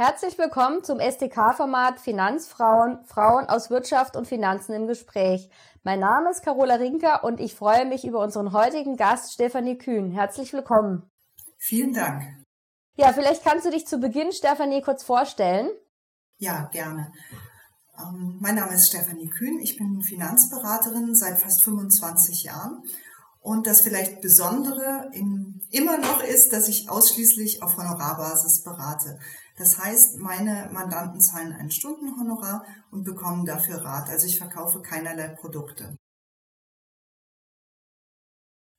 Herzlich willkommen zum SDK-Format Finanzfrauen, Frauen aus Wirtschaft und Finanzen im Gespräch. Mein Name ist Carola Rinker und ich freue mich über unseren heutigen Gast Stefanie Kühn. Herzlich willkommen. Vielen Dank. Ja, vielleicht kannst du dich zu Beginn, Stefanie, kurz vorstellen. Ja, gerne. Ähm, mein Name ist Stefanie Kühn. Ich bin Finanzberaterin seit fast 25 Jahren und das vielleicht Besondere in, immer noch ist, dass ich ausschließlich auf Honorarbasis berate. Das heißt, meine Mandanten zahlen ein Stundenhonorar und bekommen dafür Rat. Also ich verkaufe keinerlei Produkte.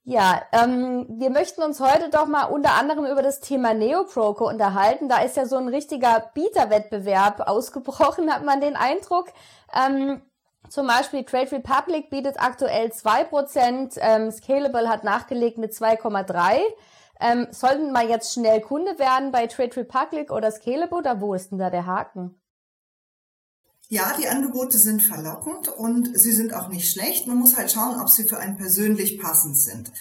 Ja, ähm, wir möchten uns heute doch mal unter anderem über das Thema Neobroker unterhalten. Da ist ja so ein richtiger Bieterwettbewerb ausgebrochen, hat man den Eindruck. Ähm, zum Beispiel Trade Republic bietet aktuell 2%, ähm, Scalable hat nachgelegt mit 2,3%. Ähm, sollten wir jetzt schnell Kunde werden bei Trade Republic oder Scalable oder wo ist denn da der Haken? Ja, die Angebote sind verlockend und sie sind auch nicht schlecht. Man muss halt schauen, ob sie für einen persönlich passend sind.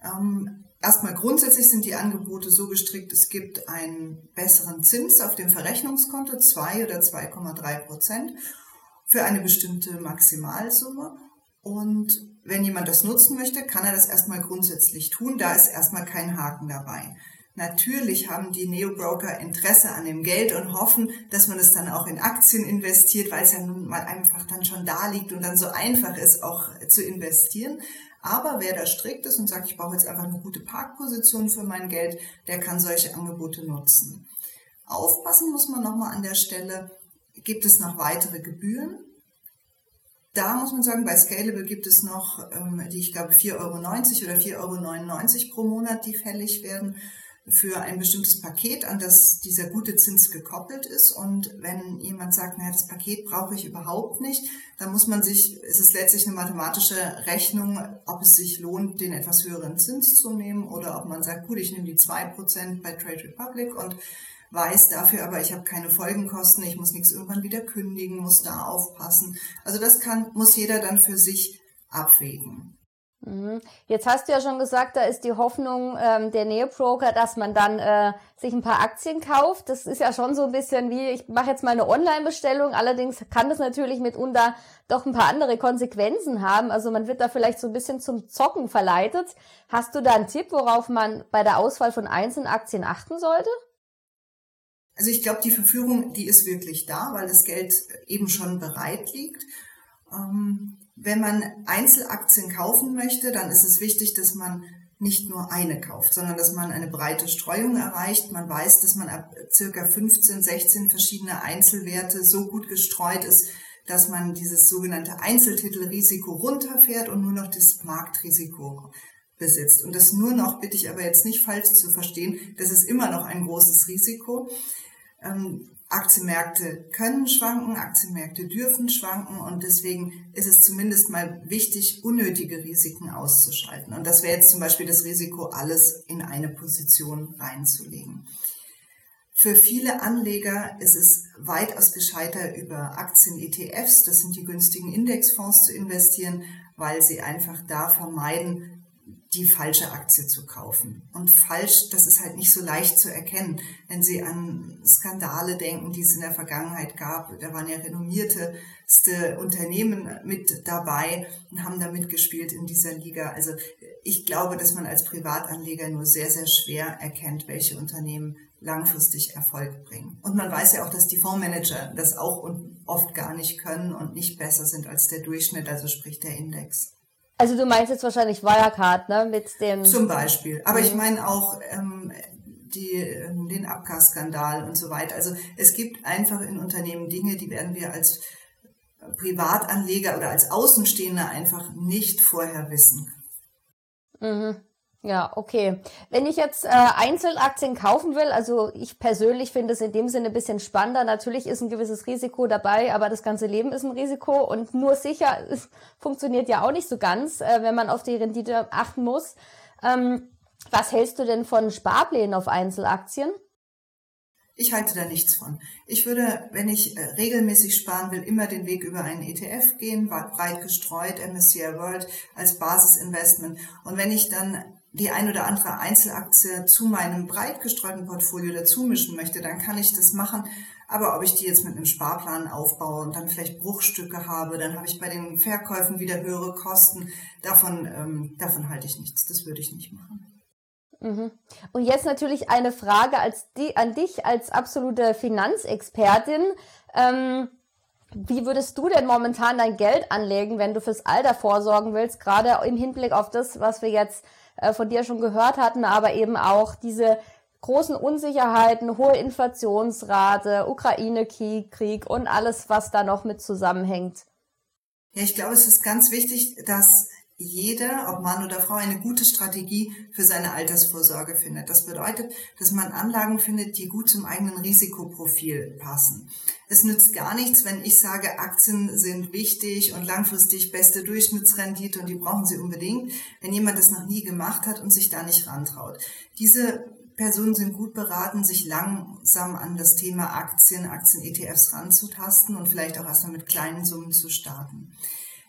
Ähm, erstmal grundsätzlich sind die Angebote so gestrickt, es gibt einen besseren Zins auf dem Verrechnungskonto, 2 oder 2,3 Prozent für eine bestimmte Maximalsumme. Und wenn jemand das nutzen möchte, kann er das erstmal grundsätzlich tun. Da ist erstmal kein Haken dabei. Natürlich haben die Neo-Broker Interesse an dem Geld und hoffen, dass man es dann auch in Aktien investiert, weil es ja nun mal einfach dann schon da liegt und dann so einfach ist, auch zu investieren. Aber wer da strikt ist und sagt, ich brauche jetzt einfach eine gute Parkposition für mein Geld, der kann solche Angebote nutzen. Aufpassen muss man nochmal an der Stelle, gibt es noch weitere Gebühren. Da muss man sagen, bei Scalable gibt es noch, ähm, die ich glaube 4,90 Euro oder 4,99 Euro pro Monat, die fällig werden für ein bestimmtes Paket, an das dieser gute Zins gekoppelt ist. Und wenn jemand sagt, naja, das Paket brauche ich überhaupt nicht, dann muss man sich, es ist letztlich eine mathematische Rechnung, ob es sich lohnt, den etwas höheren Zins zu nehmen oder ob man sagt, gut, ich nehme die 2% bei Trade Republic und weiß dafür aber, ich habe keine Folgenkosten, ich muss nichts irgendwann wieder kündigen, muss da aufpassen. Also das kann, muss jeder dann für sich abwägen. Mhm. Jetzt hast du ja schon gesagt, da ist die Hoffnung ähm, der Neobroker, dass man dann äh, sich ein paar Aktien kauft. Das ist ja schon so ein bisschen wie, ich mache jetzt mal eine Online-Bestellung, allerdings kann das natürlich mitunter doch ein paar andere Konsequenzen haben. Also man wird da vielleicht so ein bisschen zum Zocken verleitet. Hast du da einen Tipp, worauf man bei der Auswahl von einzelnen Aktien achten sollte? Also ich glaube, die Verführung, die ist wirklich da, weil das Geld eben schon bereit liegt. Ähm, wenn man Einzelaktien kaufen möchte, dann ist es wichtig, dass man nicht nur eine kauft, sondern dass man eine breite Streuung erreicht. Man weiß, dass man ab circa 15, 16 verschiedene Einzelwerte so gut gestreut ist, dass man dieses sogenannte Einzeltitelrisiko runterfährt und nur noch das Marktrisiko besitzt. Und das nur noch, bitte ich aber jetzt nicht falsch zu verstehen, das ist immer noch ein großes Risiko. Ähm, Aktienmärkte können schwanken, Aktienmärkte dürfen schwanken und deswegen ist es zumindest mal wichtig, unnötige Risiken auszuschalten. Und das wäre jetzt zum Beispiel das Risiko, alles in eine Position reinzulegen. Für viele Anleger ist es weitaus gescheiter, über Aktien-ETFs, das sind die günstigen Indexfonds, zu investieren, weil sie einfach da vermeiden, die falsche Aktie zu kaufen. Und falsch, das ist halt nicht so leicht zu erkennen. Wenn Sie an Skandale denken, die es in der Vergangenheit gab, da waren ja renommierteste Unternehmen mit dabei und haben da mitgespielt in dieser Liga. Also ich glaube, dass man als Privatanleger nur sehr, sehr schwer erkennt, welche Unternehmen langfristig Erfolg bringen. Und man weiß ja auch, dass die Fondsmanager das auch oft gar nicht können und nicht besser sind als der Durchschnitt, also sprich der Index. Also du meinst jetzt wahrscheinlich Wirecard, ne? Mit dem. Zum Beispiel. Aber mhm. ich meine auch ähm, die, ähm, den Abgasskandal und so weiter. Also es gibt einfach in Unternehmen Dinge, die werden wir als Privatanleger oder als Außenstehender einfach nicht vorher wissen. Mhm. Ja, okay. Wenn ich jetzt äh, Einzelaktien kaufen will, also ich persönlich finde es in dem Sinne ein bisschen spannender. Natürlich ist ein gewisses Risiko dabei, aber das ganze Leben ist ein Risiko und nur sicher es funktioniert ja auch nicht so ganz, äh, wenn man auf die Rendite achten muss. Ähm, was hältst du denn von Sparplänen auf Einzelaktien? Ich halte da nichts von. Ich würde, wenn ich äh, regelmäßig sparen will, immer den Weg über einen ETF gehen, breit gestreut, MSCI World als Basisinvestment. Und wenn ich dann die ein oder andere Einzelaktie zu meinem breit gestreuten Portfolio dazu mischen möchte, dann kann ich das machen. Aber ob ich die jetzt mit einem Sparplan aufbaue und dann vielleicht Bruchstücke habe, dann habe ich bei den Verkäufen wieder höhere Kosten. Davon, ähm, davon halte ich nichts. Das würde ich nicht machen. Mhm. Und jetzt natürlich eine Frage als die, an dich als absolute Finanzexpertin. Ähm, wie würdest du denn momentan dein Geld anlegen, wenn du fürs Alter vorsorgen willst, gerade im Hinblick auf das, was wir jetzt äh, von dir schon gehört hatten, aber eben auch diese großen Unsicherheiten, hohe Inflationsrate, Ukraine-Krieg und alles, was da noch mit zusammenhängt. Ja, ich glaube, es ist ganz wichtig, dass jeder, ob Mann oder Frau, eine gute Strategie für seine Altersvorsorge findet. Das bedeutet, dass man Anlagen findet, die gut zum eigenen Risikoprofil passen. Es nützt gar nichts, wenn ich sage, Aktien sind wichtig und langfristig beste Durchschnittsrendite und die brauchen sie unbedingt, wenn jemand das noch nie gemacht hat und sich da nicht rantraut. Diese Personen sind gut beraten, sich langsam an das Thema Aktien, Aktien-ETFs ranzutasten und vielleicht auch erstmal mit kleinen Summen zu starten.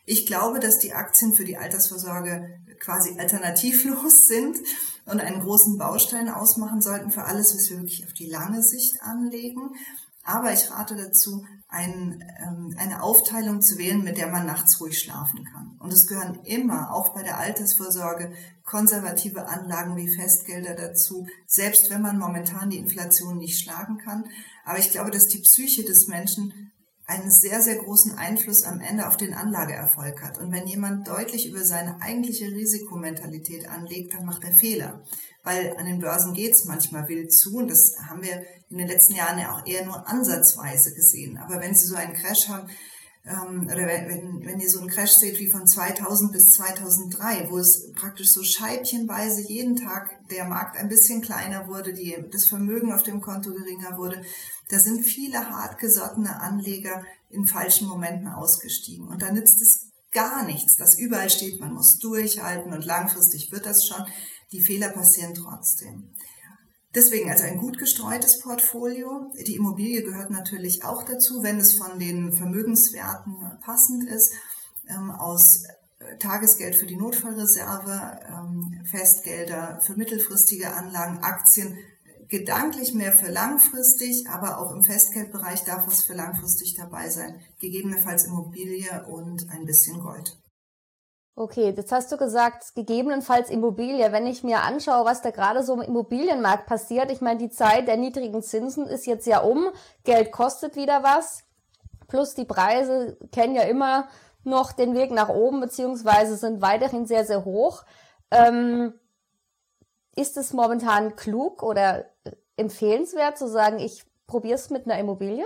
Ich glaube, dass die Aktien für die Altersvorsorge quasi alternativlos sind und einen großen Baustein ausmachen sollten für alles, was wir wirklich auf die lange Sicht anlegen. Aber ich rate dazu, ein, ähm, eine Aufteilung zu wählen, mit der man nachts ruhig schlafen kann. Und es gehören immer, auch bei der Altersvorsorge, konservative Anlagen wie Festgelder dazu, selbst wenn man momentan die Inflation nicht schlagen kann. Aber ich glaube, dass die Psyche des Menschen einen sehr, sehr großen Einfluss am Ende auf den Anlageerfolg hat. Und wenn jemand deutlich über seine eigentliche Risikomentalität anlegt, dann macht er Fehler. Weil an den Börsen geht es manchmal wild zu und das haben wir in den letzten Jahren ja auch eher nur ansatzweise gesehen. Aber wenn Sie so einen Crash haben, ähm, oder wenn, wenn ihr so einen Crash seht wie von 2000 bis 2003, wo es praktisch so scheibchenweise jeden Tag der Markt ein bisschen kleiner wurde, die, das Vermögen auf dem Konto geringer wurde, da sind viele hartgesottene Anleger in falschen Momenten ausgestiegen. Und da nützt es gar nichts, dass überall steht, man muss durchhalten und langfristig wird das schon. Die Fehler passieren trotzdem. Deswegen also ein gut gestreutes Portfolio. Die Immobilie gehört natürlich auch dazu, wenn es von den Vermögenswerten passend ist. Ähm, aus äh, Tagesgeld für die Notfallreserve, ähm, Festgelder für mittelfristige Anlagen, Aktien, gedanklich mehr für langfristig, aber auch im Festgeldbereich darf es für langfristig dabei sein. Gegebenenfalls Immobilie und ein bisschen Gold. Okay, jetzt hast du gesagt, gegebenenfalls Immobilie. Wenn ich mir anschaue, was da gerade so im Immobilienmarkt passiert, ich meine, die Zeit der niedrigen Zinsen ist jetzt ja um, Geld kostet wieder was, plus die Preise kennen ja immer noch den Weg nach oben, beziehungsweise sind weiterhin sehr, sehr hoch. Ähm, ist es momentan klug oder empfehlenswert zu sagen, ich probiere es mit einer Immobilie?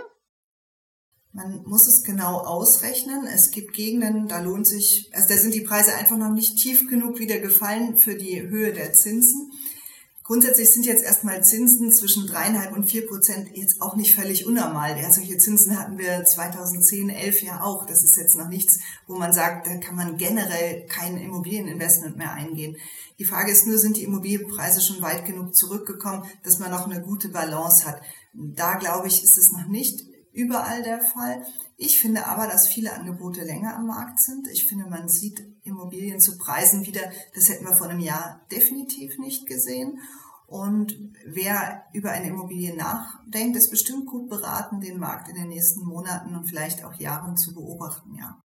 Man muss es genau ausrechnen. Es gibt Gegenden, da lohnt sich, also da sind die Preise einfach noch nicht tief genug wieder gefallen für die Höhe der Zinsen. Grundsätzlich sind jetzt erstmal Zinsen zwischen dreieinhalb und vier Prozent jetzt auch nicht völlig unnormal. Ja, solche Zinsen hatten wir 2010, 11 ja auch. Das ist jetzt noch nichts, wo man sagt, da kann man generell kein Immobilieninvestment mehr eingehen. Die Frage ist nur, sind die Immobilienpreise schon weit genug zurückgekommen, dass man noch eine gute Balance hat? Da glaube ich, ist es noch nicht überall der Fall. Ich finde aber, dass viele Angebote länger am Markt sind. Ich finde, man sieht Immobilien zu Preisen wieder, das hätten wir vor einem Jahr definitiv nicht gesehen. Und wer über eine Immobilie nachdenkt, ist bestimmt gut beraten, den Markt in den nächsten Monaten und vielleicht auch Jahren zu beobachten, ja.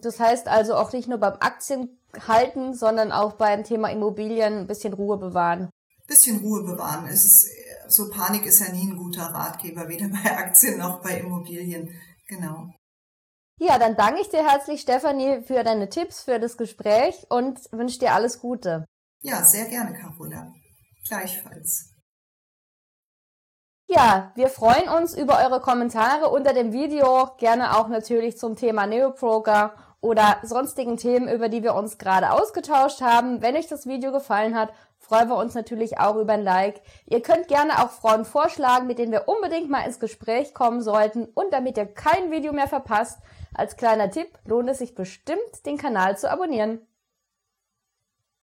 Das heißt also auch nicht nur beim Aktien halten, sondern auch beim Thema Immobilien ein bisschen Ruhe bewahren. Bisschen Ruhe bewahren. Es ist so Panik ist ja nie ein guter Ratgeber, weder bei Aktien noch bei Immobilien. Genau. Ja, dann danke ich dir herzlich, Stefanie, für deine Tipps, für das Gespräch und wünsche dir alles Gute. Ja, sehr gerne, Carola. Gleichfalls. Ja, wir freuen uns über eure Kommentare unter dem Video, gerne auch natürlich zum Thema Neoproker oder sonstigen Themen, über die wir uns gerade ausgetauscht haben. Wenn euch das Video gefallen hat, freuen wir uns natürlich auch über ein Like. Ihr könnt gerne auch Frauen vorschlagen, mit denen wir unbedingt mal ins Gespräch kommen sollten. Und damit ihr kein Video mehr verpasst, als kleiner Tipp lohnt es sich bestimmt, den Kanal zu abonnieren.